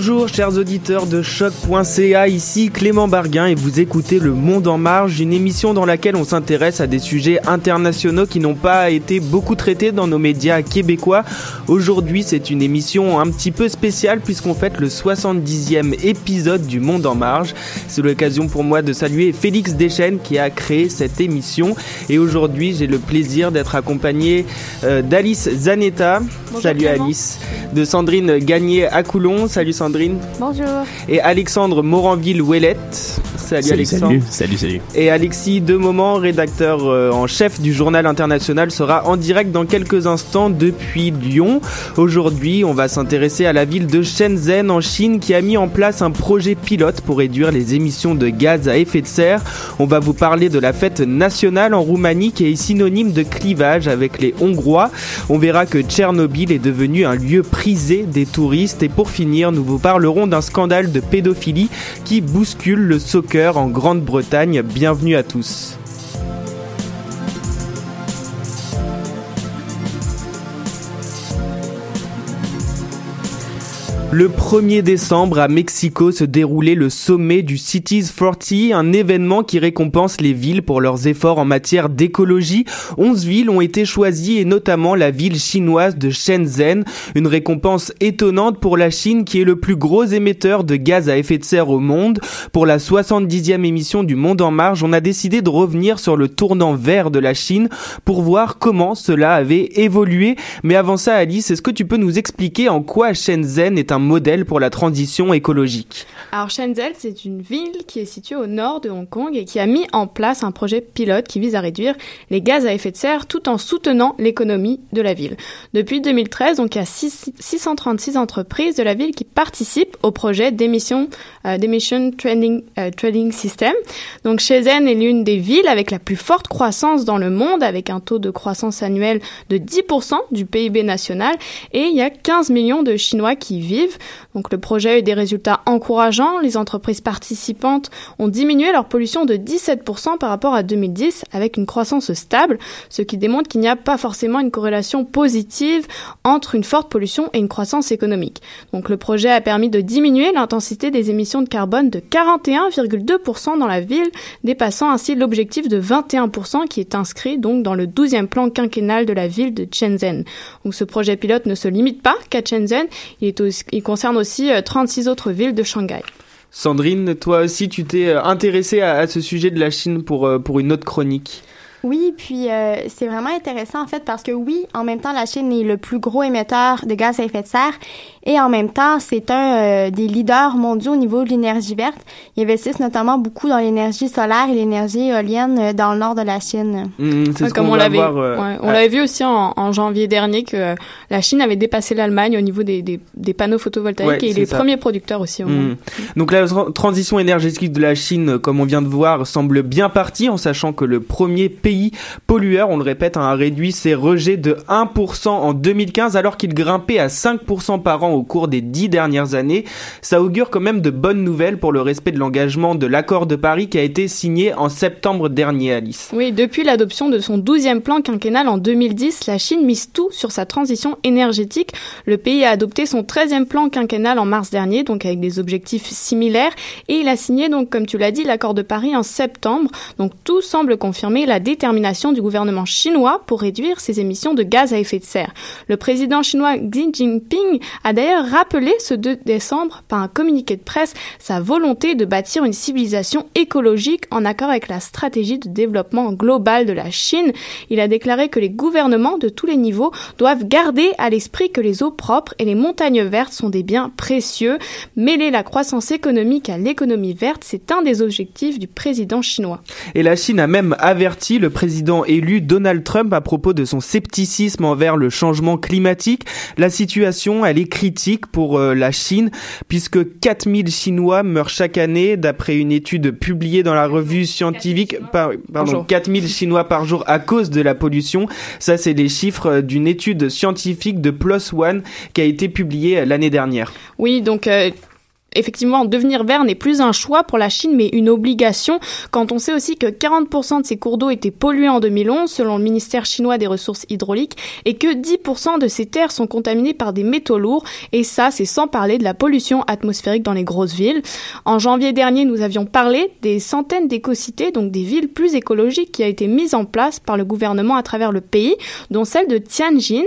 Bonjour chers auditeurs de choc.ca, ici Clément Barguin et vous écoutez Le Monde en Marge, une émission dans laquelle on s'intéresse à des sujets internationaux qui n'ont pas été beaucoup traités dans nos médias québécois. Aujourd'hui c'est une émission un petit peu spéciale puisqu'on fête le 70e épisode du Monde en Marge. C'est l'occasion pour moi de saluer Félix Deschênes qui a créé cette émission et aujourd'hui j'ai le plaisir d'être accompagné euh, d'Alice Zanetta. Salut Clément. Alice. De Sandrine Gagné à Coulon. Salut Sandrine. Bonjour. Et Alexandre Moranville-Ouellette. Salut, Alexandre. salut, salut, salut. Et Alexis Demoment, rédacteur euh, en chef du journal international, sera en direct dans quelques instants depuis Lyon. Aujourd'hui, on va s'intéresser à la ville de Shenzhen en Chine qui a mis en place un projet pilote pour réduire les émissions de gaz à effet de serre. On va vous parler de la fête nationale en Roumanie qui est synonyme de clivage avec les Hongrois. On verra que Tchernobyl est devenu un lieu prisé des touristes. Et pour finir, nous vous parlerons d'un scandale de pédophilie qui bouscule le soccer en Grande-Bretagne. Bienvenue à tous. Le 1er décembre à Mexico se déroulait le sommet du Cities 40, un événement qui récompense les villes pour leurs efforts en matière d'écologie. 11 villes ont été choisies et notamment la ville chinoise de Shenzhen, une récompense étonnante pour la Chine qui est le plus gros émetteur de gaz à effet de serre au monde. Pour la 70e émission du Monde en Marge, on a décidé de revenir sur le tournant vert de la Chine pour voir comment cela avait évolué. Mais avant ça, Alice, est-ce que tu peux nous expliquer en quoi Shenzhen est un modèle pour la transition écologique Alors Shenzhen, c'est une ville qui est située au nord de Hong Kong et qui a mis en place un projet pilote qui vise à réduire les gaz à effet de serre tout en soutenant l'économie de la ville. Depuis 2013, donc il y a six- 636 entreprises de la ville qui participent au projet d'émission euh, d'Emission Trading, euh, Trading System. Donc Shenzhen est l'une des villes avec la plus forte croissance dans le monde avec un taux de croissance annuel de 10% du PIB national et il y a 15 millions de Chinois qui vivent. Donc le projet a eu des résultats encourageants. Les entreprises participantes ont diminué leur pollution de 17% par rapport à 2010 avec une croissance stable, ce qui démontre qu'il n'y a pas forcément une corrélation positive entre une forte pollution et une croissance économique. Donc le projet a permis de diminuer l'intensité des émissions de carbone de 41,2% dans la ville, dépassant ainsi l'objectif de 21% qui est inscrit donc dans le 12e plan quinquennal de la ville de Shenzhen. Donc ce projet pilote ne se limite pas qu'à Shenzhen, il concerne aussi euh, 36 autres villes de Shanghai. Sandrine, toi aussi, tu t'es euh, intéressée à, à ce sujet de la Chine pour, euh, pour une autre chronique. Oui, puis euh, c'est vraiment intéressant en fait parce que oui, en même temps, la Chine est le plus gros émetteur de gaz à effet de serre et en même temps, c'est un euh, des leaders mondiaux au niveau de l'énergie verte. Ils investissent notamment beaucoup dans l'énergie solaire et l'énergie éolienne euh, dans le nord de la Chine. Mmh, c'est Ouais, ce comme qu'on on va l'avait, voir, euh, ouais, on à- l'avait vu aussi en, en janvier dernier que euh, la Chine avait dépassé l'Allemagne au niveau des, des, des panneaux photovoltaïques Ouais, et est ça. premier producteur aussi au Mmh. monde. Donc la tra- transition énergétique de la Chine, comme on vient de voir, semble bien partie en sachant que le premier pays pollueur, on le répète, hein, a réduit ses rejets de 1% en 2015 alors qu'il grimpait à 5% par an au cours des dix dernières années. Ça augure quand même de bonnes nouvelles pour le respect de l'engagement de l'accord de Paris qui a été signé en septembre dernier, Alice. Oui, depuis l'adoption de son 12e plan quinquennal en 2010, la Chine mise tout sur sa transition énergétique. Le pays a adopté son 13e plan quinquennal en mars dernier, donc avec des objectifs similaires, et il a signé donc, comme tu l'as dit, l'accord de Paris en septembre. Donc tout semble confirmer la détermination du gouvernement chinois pour réduire ses émissions de gaz à effet de serre. Le président chinois Xi Jinping a d'ailleurs rappelé ce 2 décembre par un communiqué de presse sa volonté de bâtir une civilisation écologique en accord avec la stratégie de développement global de la Chine. Il a déclaré que les gouvernements de tous les niveaux doivent garder à l'esprit que les eaux propres et les montagnes vertes sont des biens précieux. Mêler la croissance économique à l'économie verte, c'est un des objectifs du président chinois. Et la Chine a même averti le président élu Donald Trump à propos de son scepticisme envers le changement climatique. La situation, elle est critique pour euh, la Chine puisque 4000 Chinois meurent chaque année d'après une étude publiée dans la revue scientifique par, pardon, 4000 Chinois par jour à cause de la pollution. Ça, c'est les chiffres d'une étude scientifique de PLOS ONE qui a été publiée l'année dernière. Oui, donc euh, Effectivement, devenir vert n'est plus un choix pour la Chine, mais une obligation, quand on sait aussi que 40% de ces cours d'eau étaient pollués en 2011, selon le ministère chinois des ressources hydrauliques, et que 10% de ces terres sont contaminées par des métaux lourds, et ça, c'est sans parler de la pollution atmosphérique dans les grosses villes. En janvier dernier, nous avions parlé des centaines d'écocités, donc des villes plus écologiques qui a été mise en place par le gouvernement à travers le pays, dont celle de Tianjin.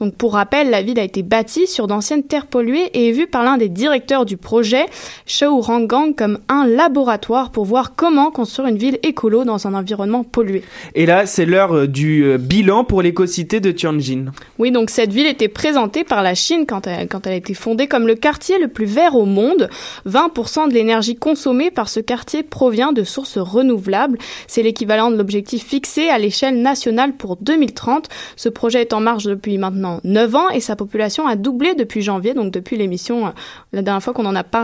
Donc, pour rappel, la ville a été bâtie sur d'anciennes terres polluées et est vue par l'un des directeurs du projet projet Rangang comme un laboratoire pour voir comment construire une ville écolo dans un environnement pollué. Et là, c'est l'heure euh, du euh, bilan pour l'écocité de Tianjin. Oui, donc cette ville était présentée par la Chine quand elle, quand elle a été fondée comme le quartier le plus vert au monde. 20% de l'énergie consommée par ce quartier provient de sources renouvelables. C'est l'équivalent de l'objectif fixé à l'échelle nationale pour 2030. Ce projet est en marche depuis maintenant 9 ans et sa population a doublé depuis janvier, donc depuis l'émission, euh, la dernière fois qu'on en a parlé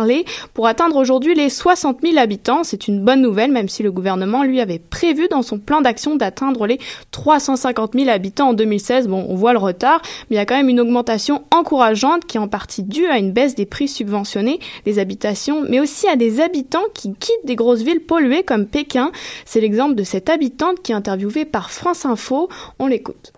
pour atteindre aujourd'hui les 60 000 habitants. C'est une bonne nouvelle, même si le gouvernement lui avait prévu dans son plan d'action d'atteindre les 350 000 habitants en 2016. Bon, on voit le retard, mais il y a quand même une augmentation encourageante qui est en partie due à une baisse des prix subventionnés des habitations, mais aussi à des habitants qui quittent des grosses villes polluées comme Pékin. C'est l'exemple de cette habitante qui est interviewée par France Info. On l'écoute.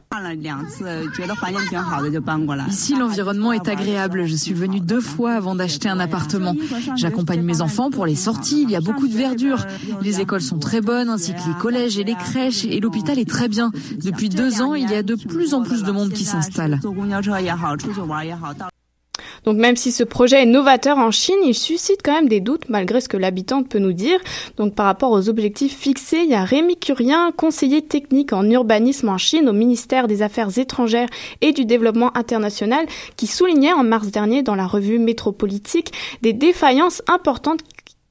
Ici, l'environnement est agréable. Je suis venue deux fois avant d'acheter un appartement. J'accompagne mes enfants pour les sorties. Il y a beaucoup de verdure. Les écoles sont très bonnes, ainsi que les collèges et les crèches. Et l'hôpital est très bien. Depuis deux ans, il y a de plus en plus de monde qui s'installe. Donc même si ce projet est novateur en Chine, il suscite quand même des doutes malgré ce que l'habitante peut nous dire. Donc par rapport aux objectifs fixés, il y a Rémi Curien, conseiller technique en urbanisme en Chine au ministère des Affaires étrangères et du développement international, qui soulignait en mars dernier dans la revue Métropolitique des défaillances importantes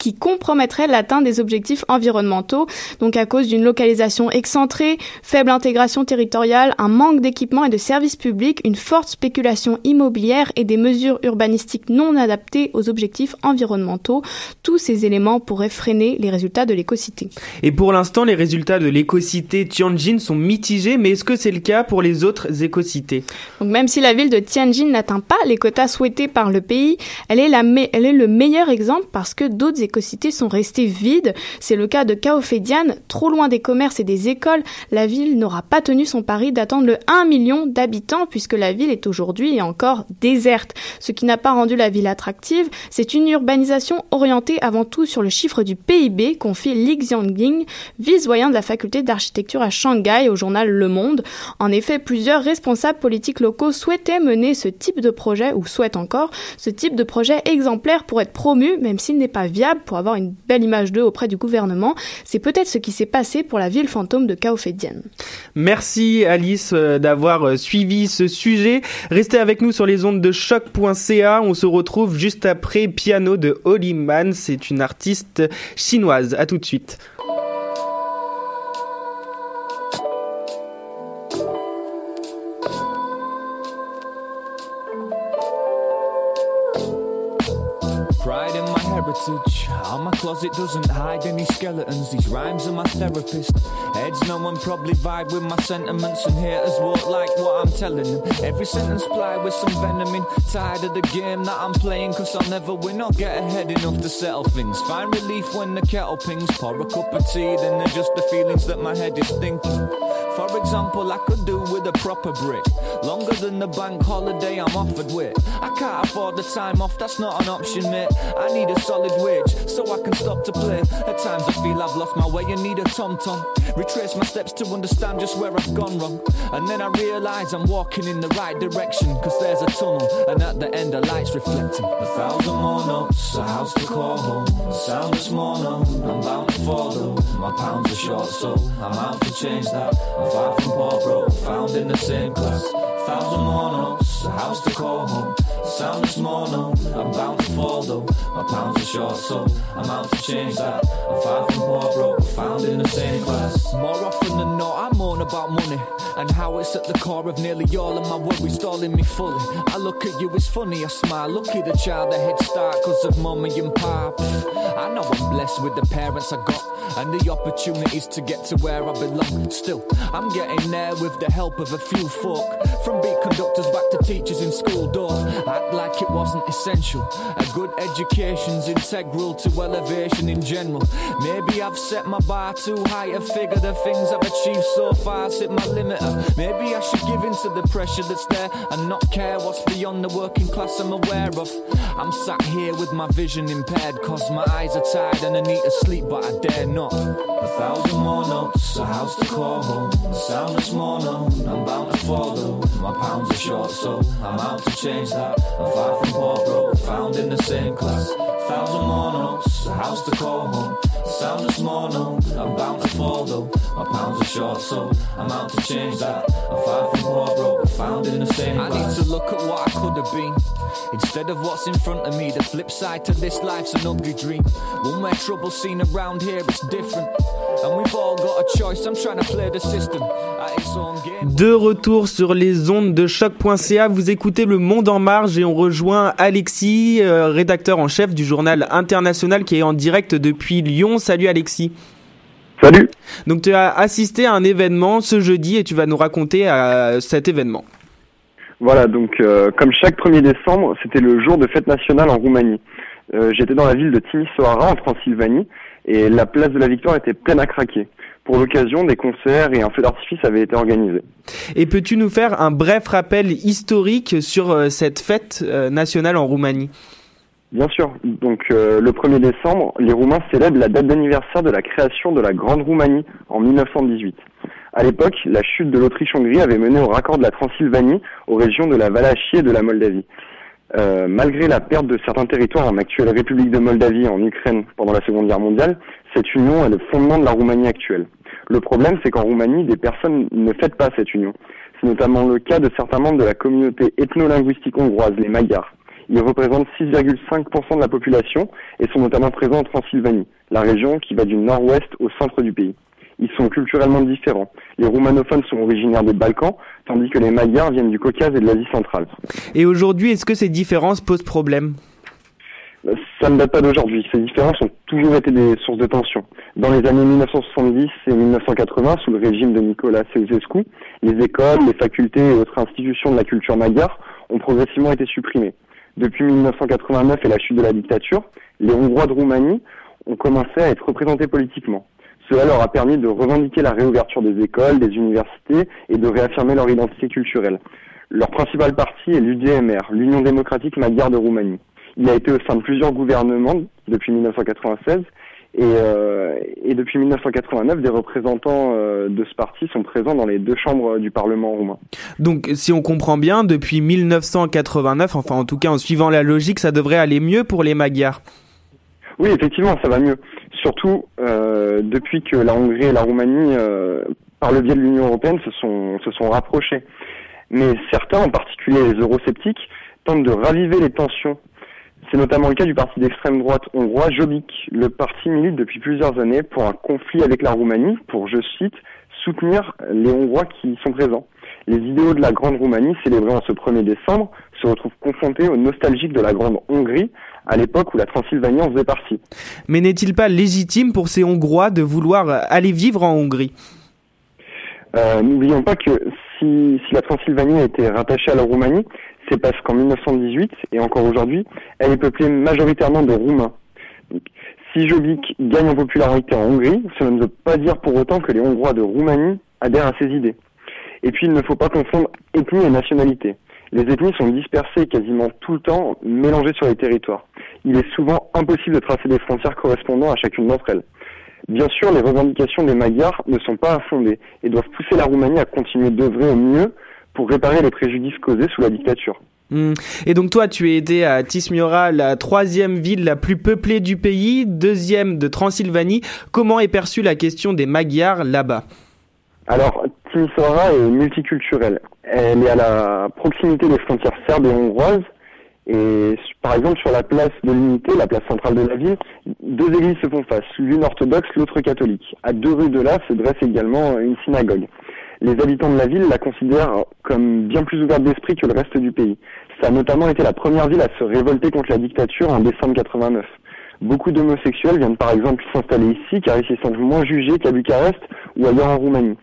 qui compromettrait l'atteinte des objectifs environnementaux, donc à cause d'une localisation excentrée, faible intégration territoriale, un manque d'équipements et de services publics, une forte spéculation immobilière et des mesures urbanistiques non adaptées aux objectifs environnementaux. Tous ces éléments pourraient freiner les résultats de l'écocité. Et pour l'instant, les résultats de l'écocité Tianjin sont mitigés, mais est-ce que c'est le cas pour les autres écocités? Donc même si la ville de Tianjin n'atteint pas les quotas souhaités par le pays, elle est, la elle est le meilleur exemple parce que d'autres écocités sont restées vides. C'est le cas de Kaofedian, trop loin des commerces et des écoles. La ville n'aura pas tenu son pari d'attendre le 1 million d'habitants puisque la ville est aujourd'hui encore déserte. Ce qui n'a pas rendu la ville attractive, c'est une urbanisation orientée avant tout sur le chiffre du PIB, confie Li Xiangying, vice-voyant de la faculté d'architecture à Shanghai au journal Le Monde. En effet, plusieurs responsables politiques locaux souhaitaient mener ce type de projet, ou souhaitent encore, ce type de projet exemplaire pour être promu, même s'il n'est pas viable pour avoir une belle image d'eux auprès du gouvernement. C'est peut-être ce qui s'est passé pour la ville fantôme de Kaofedian. Merci Alice euh, d'avoir euh, suivi ce sujet. Restez avec nous sur les ondes de choc.ca. On se retrouve juste après Piano de Holly Man. C'est une artiste chinoise. À tout de suite. Closet doesn't hide any skeletons. These rhymes are my therapist. Heads no one probably vibe with my sentiments, and haters won't like what I'm telling them. Every sentence ply with some venom in. Tired of the game that I'm playing, cause I'll never win or get ahead enough to settle things. Find relief when the kettle pings. Pour a cup of tea, then they're just the feelings that my head is thinking. For example, I could do with a proper break. Longer than the bank holiday I'm offered with. I can't afford the time off, that's not an option, mate. I need a solid wage so I can stop to play. At times I feel I've lost my way and need a tom tom. Retrace my steps to understand just where I've gone wrong. And then I realise I'm walking in the right direction. Cause there's a tunnel, and at the end, the light's reflecting. A thousand more notes, a house to call home. Sound this morning, I'm bound to follow. My pounds are short, so I'm out to change that. I'm far from poor, broke, found in the same class. Thousand more notes, a house to call home. Sound this morning, I'm bound to fall though. My pounds are short, so I'm out to change that. I'm far from poor, broke, found in the same class. More often than not, moan about money and how it's at the core of nearly all of my worries, stalling me fully. I look at you, it's funny, I smile. Lucky the child, a head start because of mummy and pop. I know I'm blessed with the parents I got and the opportunities to get to where I belong. Still, I'm getting there with the help of a few folk. From beat conductors back to teachers in school doors. Act like it wasn't essential. A good education's integral to elevation in general. Maybe I've set my bar too high to figure the things I've achieved so far hit my limiter. Maybe I should give in to the pressure that's there and not care what's beyond the working class I'm aware of. I'm sat here with my vision impaired cause my eyes are tired and I need to sleep but I dare not. A thousand more notes, a house to call home. A sound this morning, I'm bound to follow. My pounds are short, so I'm out to change that. I'm far from poor, broke, found in the same class. Thousand more notes, a house to call home. Sound this morning, I'm bound to fall though. My pounds are short, so I'm out to change that. I'm far from poor, broke, found in the same I need to look at what I could have been. Instead of what's in front of me, the flip side to this life's an ugly dream. One where trouble's seen around here, it's different. And we've all got a choice, I'm trying to play the system. at its own game. De retour sur les ondes de choc.ca, vous écoutez Le Monde en Marge et on rejoint Alexis, euh, rédacteur en chef du journal international qui est en direct depuis Lyon. Salut Alexis. Salut. Donc tu as assisté à un événement ce jeudi et tu vas nous raconter euh, cet événement. Voilà, donc euh, comme chaque 1er décembre, c'était le jour de fête nationale en Roumanie. Euh, J'étais dans la ville de Timisoara en Transylvanie et la place de la Victoire était pleine à craquer. Pour l'occasion, des concerts et un feu d'artifice avaient été organisés. Et peux-tu nous faire un bref rappel historique sur euh, cette fête nationale en Roumanie? Bien sûr. Donc le 1er décembre, les Roumains célèbrent la date d'anniversaire de la création de la Grande Roumanie en 1918. À l'époque, la chute de l'Autriche-Hongrie avait mené au raccord de la Transylvanie aux régions de la Valachie et de la Moldavie. Euh, malgré la perte de certains territoires en actuelle République de Moldavie en Ukraine pendant la Seconde Guerre mondiale, cette union est le fondement de la Roumanie actuelle. Le problème, c'est qu'en Roumanie, des personnes ne fêtent pas cette union. C'est notamment le cas de certains membres de la communauté ethno-linguistique hongroise, les Magyars. Ils représentent 6,5% de la population et sont notamment présents en Transylvanie, la région qui va du nord-ouest au centre du pays. Ils sont culturellement différents. Les roumanophones sont originaires des Balkans, tandis que les Magyars viennent du Caucase et de l'Asie centrale. Et aujourd'hui, est-ce que ces différences posent problème? Ça ne date pas d'aujourd'hui. Ces différences ont toujours été des sources de tension. Dans les années 1970 et 1980, sous le régime de Nicolas Ceausescu, les écoles, les facultés et autres institutions de la culture magyare ont progressivement été supprimées. Depuis 1989 et la chute de la dictature, les Hongrois de Roumanie ont commencé à être représentés politiquement. Cela leur a permis de revendiquer la réouverture des écoles, des universités et de réaffirmer leur identité culturelle. Leur principal parti est l'UDMR, l'Union démocratique magyare de Roumanie. Il a été au sein de plusieurs gouvernements depuis 1996 et, euh, et depuis 1989, des représentants euh, de ce parti sont présents dans les deux chambres du Parlement roumain. Donc si on comprend bien, depuis 1989, enfin en tout cas en suivant la logique, ça devrait aller mieux pour les Magyars. Oui, effectivement, ça va mieux. Surtout euh, depuis que la Hongrie et la Roumanie, euh, par le biais de l'Union européenne, se sont, se sont rapprochés. Mais certains, en particulier les eurosceptiques, tentent de raviver les tensions. C'est notamment le cas du parti d'extrême droite hongrois Jobbik. Le parti milite depuis plusieurs années pour un conflit avec la Roumanie, pour, je cite, soutenir les Hongrois qui y sont présents. Les idéaux de la Grande Roumanie, célébrés en ce 1er décembre, se retrouvent confrontés aux nostalgiques de la Grande Hongrie, à l'époque où la Transylvanie en faisait partie. Mais n'est-il pas légitime pour ces Hongrois de vouloir aller vivre en Hongrie? Euh, N'oublions pas que si, si la Transylvanie a été rattachée à la Roumanie, c'est parce qu'en 1918 et encore aujourd'hui, elle est peuplée majoritairement de Roumains. Si Jobbik gagne en popularité en Hongrie, cela ne veut pas dire pour autant que les Hongrois de Roumanie adhèrent à ses idées. Et puis il ne faut pas confondre ethnie et nationalité. Les ethnies sont dispersées quasiment tout le temps, mélangées sur les territoires. Il est souvent impossible de tracer des frontières correspondant à chacune d'entre elles. Bien sûr, les revendications des Magyars ne sont pas infondées et doivent pousser la Roumanie à continuer d'œuvrer au mieux pour réparer les préjudices causés sous la dictature. Hmm. Et donc toi, tu es été à Tismiora, la troisième ville la plus peuplée du pays, deuxième de Transylvanie. Comment est perçue la question des Magyars là-bas? Alors, Timisoara est multiculturelle. Elle est à la proximité des frontières serbes et hongroises. Et par exemple, sur la place de l'unité, la place centrale de la ville, deux églises se font face, l'une orthodoxe, l'autre catholique. À deux rues de là se dresse également une synagogue. Les habitants de la ville la considèrent comme bien plus ouverte d'esprit que le reste du pays. Ça a notamment été la première ville à se révolter contre la dictature en décembre 89. Beaucoup d'homosexuels viennent par exemple s'installer ici car ils s'y sentent moins jugés qu'à Bucarest ou ailleurs en Roumanie.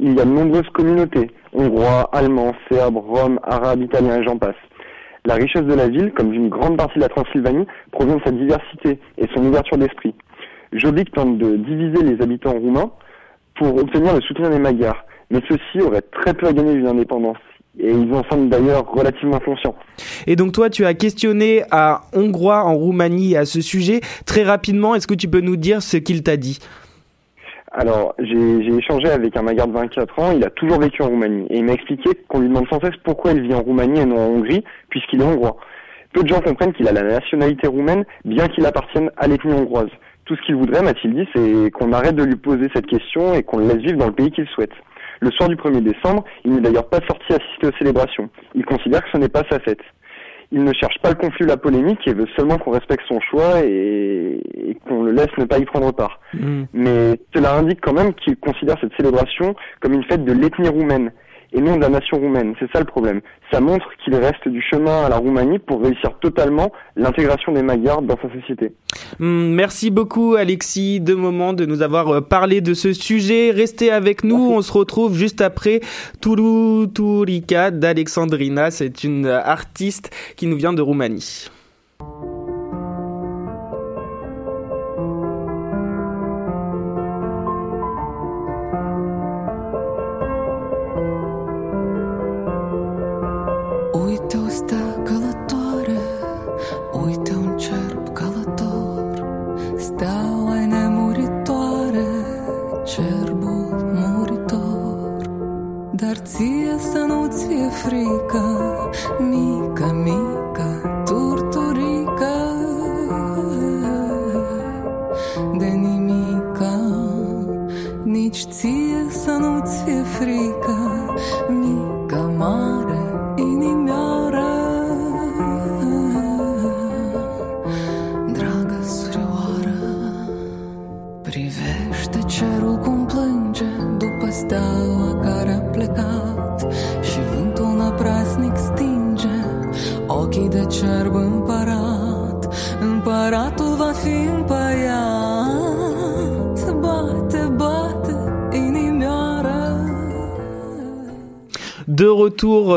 Il y a de nombreuses communautés, hongrois, allemands, serbes, roms, arabes, italiens et j'en passe. La richesse de la ville, comme d'une grande partie de la Transylvanie, provient de sa diversité et son ouverture d'esprit. Jobbik tente de diviser les habitants roumains pour obtenir le soutien des Magyars mais ceux-ci auraient très peu à gagner d'une indépendance. Et ils en sont d'ailleurs relativement conscients. Et donc toi, tu as questionné à Hongrois en Roumanie à ce sujet. Très rapidement, est-ce que tu peux nous dire ce qu'il t'a dit? Alors, j'ai échangé avec un Magyar de 24 ans, il a toujours vécu en Roumanie, et il m'a expliqué qu'on lui demande sans cesse pourquoi il vit en Roumanie et non en Hongrie, puisqu'il est hongrois. Peu de gens comprennent qu'il a la nationalité roumaine, bien qu'il appartienne à l'ethnie hongroise. Tout ce qu'il voudrait, m'a-t-il dit, c'est qu'on arrête de lui poser cette question et qu'on le laisse vivre dans le pays qu'il souhaite. Le soir du 1er décembre, il n'est d'ailleurs pas sorti assister aux célébrations. Il considère que ce n'est pas sa fête. Il ne cherche pas le conflit ou la polémique et veut seulement qu'on respecte son choix et, qu'on le laisse ne pas y prendre part. Mm. Mais cela indique quand même qu'il considère cette célébration comme une fête de l'ethnie roumaine et non de la nation roumaine. C'est ça le problème. Ça montre qu'il reste du chemin à la Roumanie pour réussir totalement l'intégration des Magyars dans sa société. Hmm, merci beaucoup Alexis de moment de nous avoir euh, parlé de ce sujet. Restez avec nous, on se retrouve juste après Turu Turika d'Alexandrina. C'est une artiste qui nous vient de Roumanie. De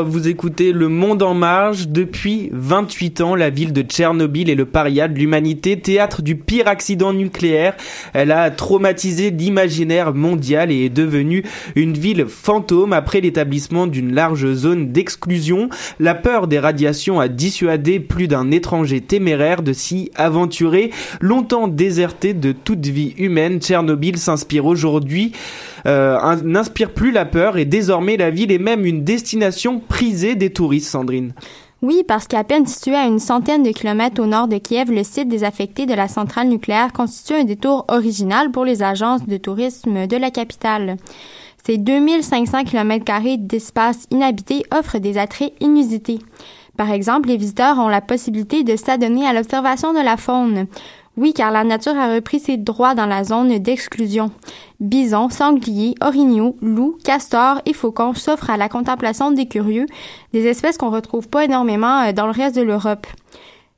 vous écoutez Le Monde en marge. Depuis 28 ans, la ville de Tchernobyl est le paria de l'humanité, théâtre du pire accident nucléaire. Elle a traumatisé l'imaginaire mondial et est devenue une ville fantôme après l'établissement d'une large zone d'exclusion. La peur des radiations a dissuadé plus d'un étranger téméraire de s'y aventurer. Longtemps déserté de toute vie humaine, Tchernobyl s'inspire aujourd'hui euh, n'inspire plus la peur et désormais la ville est même une destination prisée des touristes, Sandrine? Oui, parce qu'à peine situé à une centaine de kilomètres au nord de Kiev, le site désaffecté de la centrale nucléaire constitue un détour original pour les agences de tourisme de la capitale. Ces 2500 km d'espace inhabité offrent des attraits inusités. Par exemple, les visiteurs ont la possibilité de s'adonner à l'observation de la faune. Oui, car la nature a repris ses droits dans la zone d'exclusion. Bisons, sangliers, orignaux, loups, castors et faucons s'offrent à la contemplation des curieux, des espèces qu'on retrouve pas énormément euh, dans le reste de l'Europe.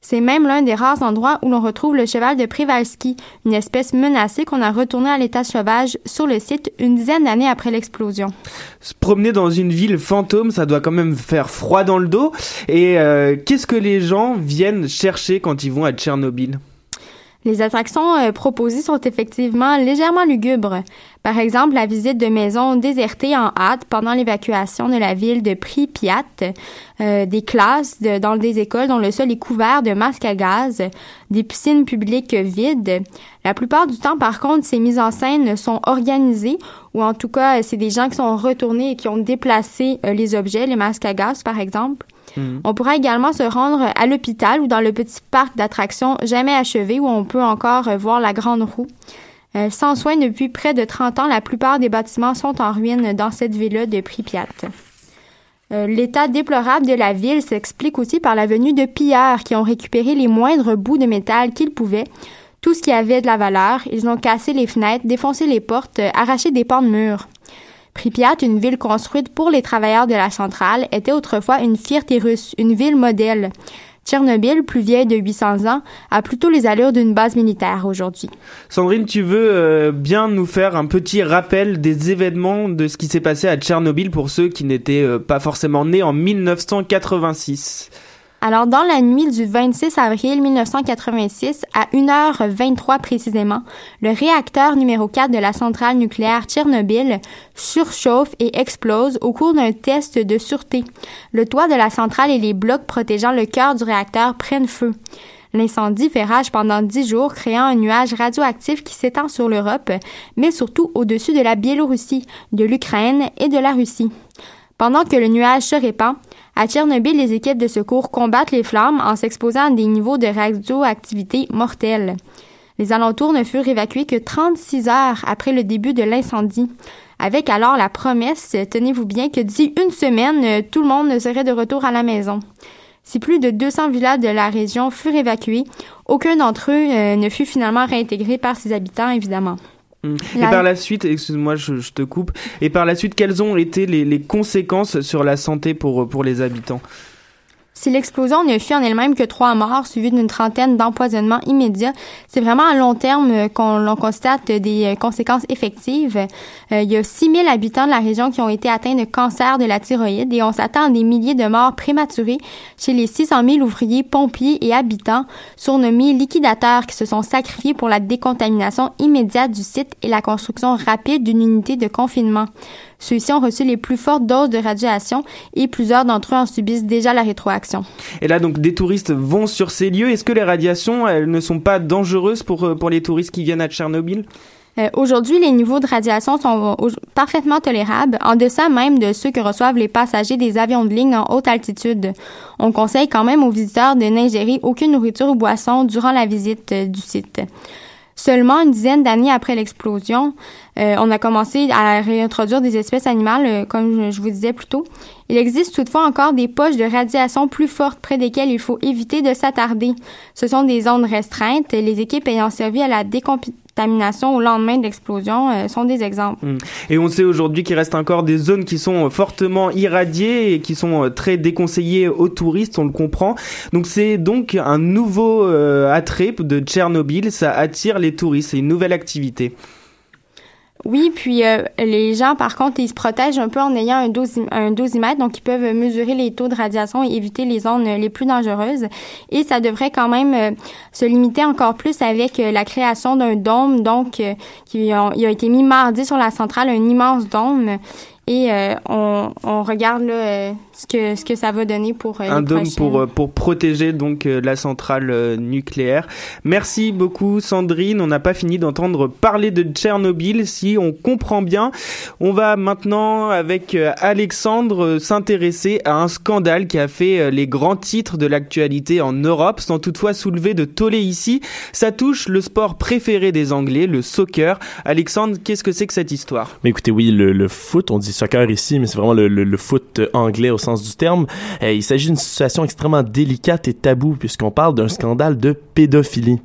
C'est même l'un des rares endroits où l'on retrouve le cheval de Przewalski, une espèce menacée qu'on a retournée à l'état sauvage sur le site une dizaine d'années après l'explosion. Se promener dans une ville fantôme, ça doit quand même faire froid dans le dos. Et euh, qu'est-ce que les gens viennent chercher quand ils vont à Tchernobyl? Les attractions euh, proposées sont effectivement légèrement lugubres. Par exemple, la visite de maisons désertées en hâte pendant l'évacuation de la ville de Pripyat, euh, des classes dans des écoles dont le sol est couvert de masques à gaz, des piscines publiques vides. La plupart du temps, par contre, ces mises en scène sont organisées, ou en tout cas, c'est des gens qui sont retournés et qui ont déplacé euh, les objets, les masques à gaz, par exemple. Mm. On pourra également se rendre à l'hôpital ou dans le petit parc d'attractions jamais achevé où on peut encore voir la grande roue. Euh, sans soin depuis près de 30 ans, la plupart des bâtiments sont en ruine dans cette ville-là de Pripyat. Euh, l'état déplorable de la ville s'explique aussi par la venue de pilleurs qui ont récupéré les moindres bouts de métal qu'ils pouvaient, tout ce qui avait de la valeur. Ils ont cassé les fenêtres, défoncé les portes, arraché des pans de murs. Pripyat, une ville construite pour les travailleurs de la centrale, était autrefois une fierté russe, une ville modèle. Tchernobyl, plus vieille de 800 ans, a plutôt les allures d'une base militaire aujourd'hui. Sandrine, tu veux euh, bien nous faire un petit rappel des événements de ce qui s'est passé à Tchernobyl pour ceux qui n'étaient euh, pas forcément nés en 1986 alors, dans la nuit du 26 avril 1986, à 1h23 précisément, le réacteur numéro 4 de la centrale nucléaire Tchernobyl surchauffe et explose au cours d'un test de sûreté. Le toit de la centrale et les blocs protégeant le cœur du réacteur prennent feu. L'incendie fait rage pendant dix jours, créant un nuage radioactif qui s'étend sur l'Europe, mais surtout au-dessus de la Biélorussie, de l'Ukraine et de la Russie. Pendant que le nuage se répand, à Tchernobyl, les équipes de secours combattent les flammes en s'exposant à des niveaux de radioactivité mortels. Les alentours ne furent évacués que 36 heures après le début de l'incendie, avec alors la promesse, tenez-vous bien, que d'ici une semaine, tout le monde serait de retour à la maison. Si plus de 200 villages de la région furent évacués, aucun d'entre eux euh, ne fut finalement réintégré par ses habitants, évidemment. Mm. Et par la suite, excuse-moi, je, te coupe. Et par la suite, quelles ont été les, les conséquences sur la santé pour, pour les habitants? Si l'explosion ne fut en elle-même que trois morts, suivies d'une trentaine d'empoisonnements immédiats, c'est vraiment à long terme qu'on constate des euh, conséquences effectives. Euh, il y a 6000 habitants de la région qui ont été atteints de cancer de la thyroïde et on s'attend à des milliers de morts prématurées chez les 600 000 ouvriers, pompiers et habitants surnommés liquidateurs qui se sont sacrifiés pour la décontamination immédiate du site et la construction rapide d'une unité de confinement. Ceux-ci ont reçu les plus fortes doses de radiation et plusieurs d'entre eux en subissent déjà la rétroaction. Et là, donc, des touristes vont sur ces lieux. Est-ce que les radiations, elles ne sont pas dangereuses pour, euh, pour les touristes qui viennent à Tchernobyl? Euh, aujourd'hui, les niveaux de radiation sont parfaitement tolérables, en deçà même de ceux que reçoivent les passagers des avions de ligne en haute altitude. On conseille quand même aux visiteurs de n'ingérer aucune nourriture ou boisson durant la visite euh, du site. Seulement une dizaine d'années après l'explosion, euh, on a commencé à réintroduire des espèces animales, euh, comme je vous disais plus tôt. Il existe toutefois encore des poches de radiation plus fortes près desquelles il faut éviter de s'attarder. Ce sont des zones restreintes. Les équipes ayant servi à la décontamination au lendemain de l'explosion euh, sont des exemples. Mmh. Et on sait aujourd'hui qu'il reste encore des zones qui sont fortement irradiées et qui sont très déconseillées aux touristes, on le comprend. Donc c'est donc un nouveau attrait de Tchernobyl, ça attire les touristes, c'est une nouvelle activité. Oui, puis euh, les gens, par contre, ils se protègent un peu en ayant un, un dosimètre, donc ils peuvent mesurer les taux de radiation et éviter les zones les plus dangereuses. Et ça devrait quand même euh, se limiter encore plus avec euh, la création d'un dôme, donc qui a, il a été mis mardi sur la centrale, un immense dôme et euh, on, on, regarde là, euh, ce que ce que ça va donner pour euh, un dôme pour pour protéger donc la centrale nucléaire. Merci beaucoup Sandrine. On n'a pas fini d'entendre parler de Tchernobyl. Si on comprend bien, on va maintenant avec Alexandre s'intéresser à un scandale qui a fait les grands titres de l'actualité en Europe, sans toutefois soulever de tollé ici. Ça touche le sport préféré des Anglais, le soccer. Alexandre, qu'est-ce que c'est que cette histoire? Mais écoutez, oui, le, le foot, on dit soccer ici, mais c'est vraiment le, foot anglais au sens du terme. Euh, il s'agit d'une situation extrêmement délicate et taboue puisqu'on parle d'un scandale de pédophilie.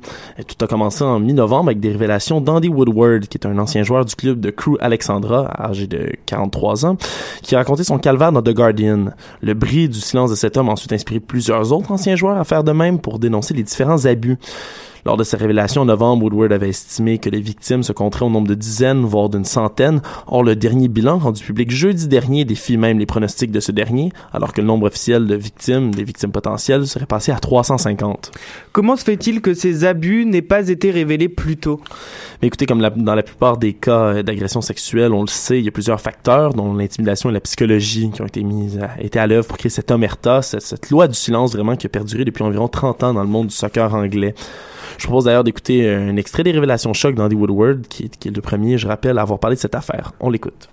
tout a commencé en mi-novembre avec des révélations d'Andy Woodward, qui est un ancien joueur du club de Crew Alexandra, âgé de 43 ans, qui a raconté son calvaire dans The Guardian. Le bris du silence de cet homme a ensuite inspiré plusieurs autres anciens joueurs à faire de même pour dénoncer les différents abus. Lors de ces révélations en novembre, Woodward avait estimé que les victimes se compteraient au nombre de dizaines, voire d'une centaine. Or, le dernier bilan rendu public jeudi dernier défie même les pronostics de ce dernier, alors que le nombre officiel de victimes, des victimes potentielles, serait passé à 350. Comment se fait-il que ces abus n'aient pas été révélés plus tôt? Écoutez, comme dans la plupart des cas d'agression sexuelle, on le sait, il y a plusieurs facteurs, dont l'intimidation et la psychologie, qui ont été mises à, été à l'œuvre pour créer cet omerta, cette, cette loi du silence vraiment qui a perduré depuis environ 30 ans dans le monde du soccer anglais. Je propose d'ailleurs d'écouter un extrait des révélations choc d'Andy Woodward, qui, qui est le premier, je rappelle, à avoir parlé de cette affaire. On l'écoute.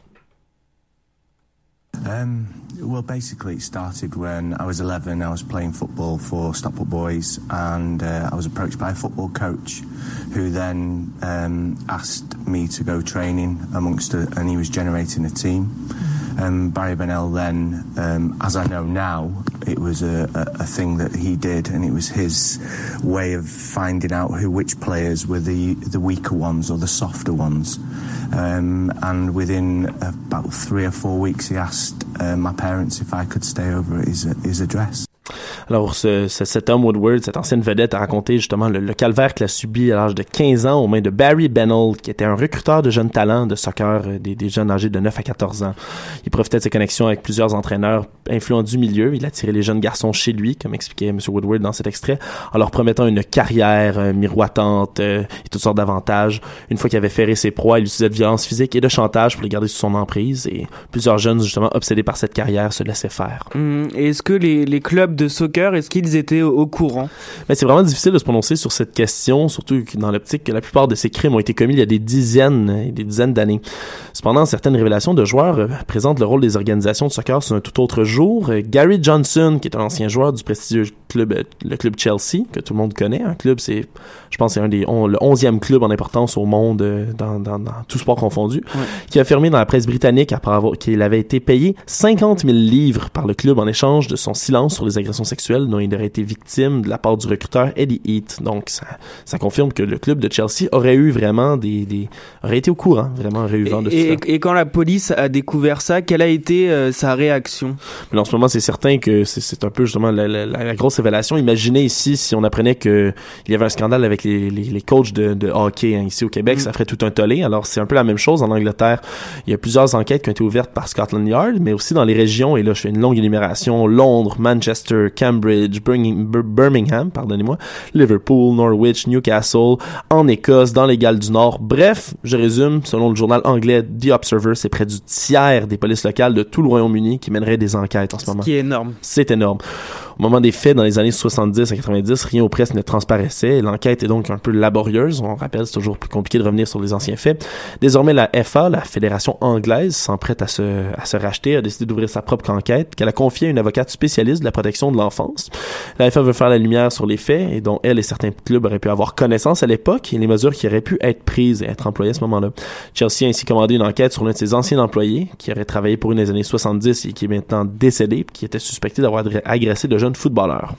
Um, well, basically, it started when I was 11. I was playing football for Stockport Boys, and uh, I was approached by a football coach who then um, asked me to go training amongst, a, and he was generating a team. Um, Barry Bennell then, um, as I know now, it was a, a, a, thing that he did, and it was his way of finding out who which players were the the weaker ones or the softer ones. Um, and within about three or four weeks, he asked uh, my parents if I could stay over at his, his address. Alors, ce, ce, cet homme Woodward, cette ancienne vedette, a raconté justement le, calvaire qu'il a subi à l'âge de 15 ans aux mains de Barry Bennell, qui était un recruteur de jeunes talents de soccer, euh, des, jeunes âgés de 9 à 14 ans. Il profitait de ses connexions avec plusieurs entraîneurs influents du milieu. Il attirait les jeunes garçons chez lui, comme expliquait M. Woodward dans cet extrait, en leur promettant une carrière euh, miroitante euh, et toutes sortes d'avantages. Une fois qu'il avait ferré ses proies, il utilisait de violence physique et de chantage pour les garder sous son emprise. Et plusieurs jeunes, justement, obsédés par cette carrière, se laissaient faire. Mmh. Est-ce que les clubs de soccer est-ce qu'ils étaient au, courant? Mais c'est vraiment difficile de se prononcer sur cette question, surtout dans l'optique que la plupart de ces crimes ont été commis il y a des dizaines et des dizaines d'années. Cependant, certaines révélations de joueurs euh, présentent le rôle des organisations de soccer sur un tout autre jour. Euh, Gary Johnson, qui est un ancien joueur du prestigieux club, euh, le club Chelsea, que tout le monde connaît. Un club, c'est, je pense, c'est un des, on, le onzième club en importance au monde dans, dans, dans tout sport confondu, qui a affirmé dans la presse britannique après avoir, qu'il avait été payé 50 000 livres par le club en échange de son silence sur les agressions sexuelles dont il aurait été victime de la part du recruteur Eddie Heath. Donc, ça, ça confirme que le club de Chelsea aurait eu vraiment des, des aurait été au courant, vraiment aurait eu vent de et, et, quand la police a découvert ça, quelle a été euh, sa réaction? Mais en ce moment, c'est certain que c'est un peu justement la, la, la, grosse révélation. Imaginez ici si on apprenait que il y avait un scandale avec les, les, les coachs de, de hockey hein, ici au Québec, mm. ça ferait tout un tollé. Alors c'est un peu la même chose en Angleterre. Il y a plusieurs enquêtes qui ont été ouvertes par Scotland Yard, mais aussi dans les régions. Et là, je fais une longue énumération Londres, Manchester, Cambridge, Birmingham, pardonnez-moi, Liverpool, Norwich, Newcastle, en Écosse, dans les Galles du Nord. Bref, je résume, selon le journal anglais The Observer, c'est près du tiers des polices locales de tout le Royaume-Uni qui mèneraient des enquêtes en ce moment. Ce qui est énorme. C'est énorme. Au moment des faits, dans les années 70 à 90, rien aux presses ne transparaissait. L'enquête est donc un peu laborieuse. On rappelle, c'est toujours plus compliqué de revenir sur les anciens faits. Désormais, la FA, la Fédération anglaise, s'en prête à se, à se racheter, a décidé d'ouvrir sa propre enquête qu'elle a confiée à une avocate spécialiste de la protection de l'enfance. La FA veut faire la lumière sur les faits et dont elle et certains clubs auraient pu avoir connaissance à l'époque et les mesures qui auraient pu être prises et être employées à ce moment-là. Chelsea a ainsi commandé une enquête sur l'un de ses anciens employés qui aurait travaillé pour une des années 70 et qui est maintenant décédé, qui était suspecté d'avoir agressé de jeunes footballeurs.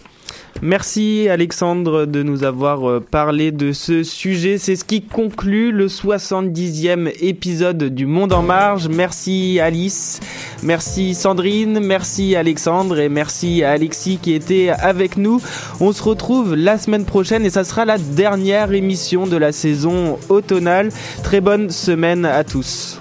Merci Alexandre de nous avoir euh, parlé de ce sujet. C'est ce qui conclut le 70e épisode du Monde en Marge. Merci Alice, merci Sandrine, merci Alexandre et merci Alexis qui était avec nous. On se retrouve la semaine prochaine et ça sera la dernière émission de la saison automnale. Très bonne semaine à tous.